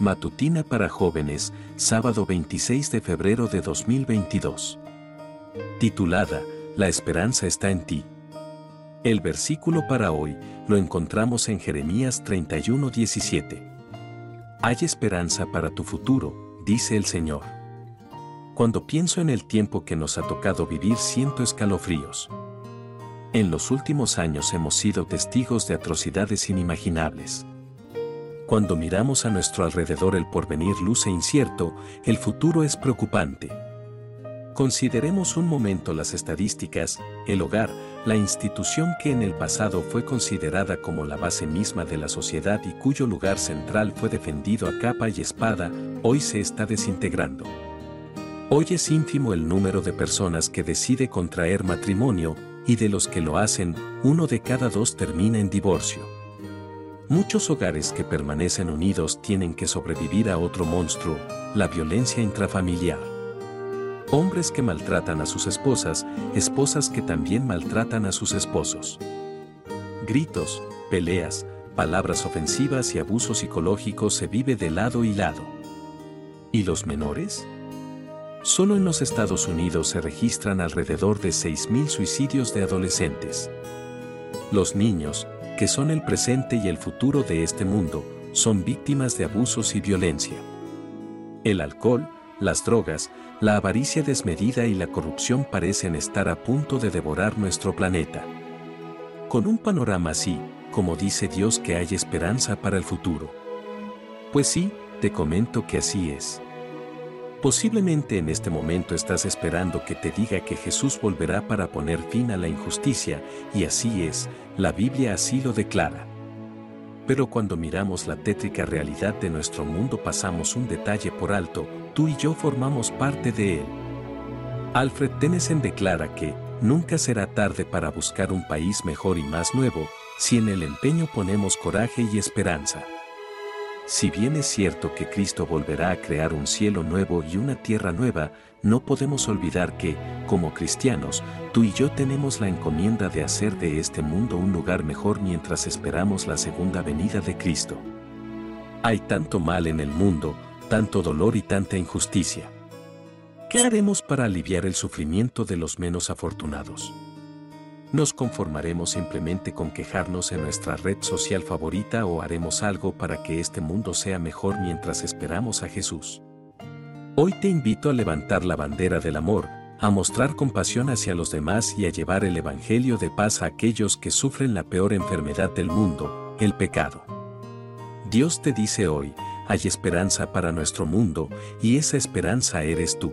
Matutina para jóvenes, sábado 26 de febrero de 2022. Titulada, La esperanza está en ti. El versículo para hoy lo encontramos en Jeremías 31:17. Hay esperanza para tu futuro, dice el Señor. Cuando pienso en el tiempo que nos ha tocado vivir siento escalofríos. En los últimos años hemos sido testigos de atrocidades inimaginables. Cuando miramos a nuestro alrededor el porvenir luce incierto, el futuro es preocupante. Consideremos un momento las estadísticas, el hogar, la institución que en el pasado fue considerada como la base misma de la sociedad y cuyo lugar central fue defendido a capa y espada, hoy se está desintegrando. Hoy es ínfimo el número de personas que decide contraer matrimonio, y de los que lo hacen, uno de cada dos termina en divorcio. Muchos hogares que permanecen unidos tienen que sobrevivir a otro monstruo, la violencia intrafamiliar. Hombres que maltratan a sus esposas, esposas que también maltratan a sus esposos. Gritos, peleas, palabras ofensivas y abuso psicológico se vive de lado y lado. ¿Y los menores? Solo en los Estados Unidos se registran alrededor de 6.000 suicidios de adolescentes. Los niños, que son el presente y el futuro de este mundo, son víctimas de abusos y violencia. El alcohol, las drogas, la avaricia desmedida y la corrupción parecen estar a punto de devorar nuestro planeta. Con un panorama así, como dice Dios que hay esperanza para el futuro. Pues sí, te comento que así es. Posiblemente en este momento estás esperando que te diga que Jesús volverá para poner fin a la injusticia, y así es, la Biblia así lo declara. Pero cuando miramos la tétrica realidad de nuestro mundo pasamos un detalle por alto, tú y yo formamos parte de él. Alfred Tennyson declara que, nunca será tarde para buscar un país mejor y más nuevo, si en el empeño ponemos coraje y esperanza. Si bien es cierto que Cristo volverá a crear un cielo nuevo y una tierra nueva, no podemos olvidar que, como cristianos, tú y yo tenemos la encomienda de hacer de este mundo un lugar mejor mientras esperamos la segunda venida de Cristo. Hay tanto mal en el mundo, tanto dolor y tanta injusticia. ¿Qué haremos para aliviar el sufrimiento de los menos afortunados? ¿Nos conformaremos simplemente con quejarnos en nuestra red social favorita o haremos algo para que este mundo sea mejor mientras esperamos a Jesús? Hoy te invito a levantar la bandera del amor, a mostrar compasión hacia los demás y a llevar el Evangelio de paz a aquellos que sufren la peor enfermedad del mundo, el pecado. Dios te dice hoy, hay esperanza para nuestro mundo, y esa esperanza eres tú.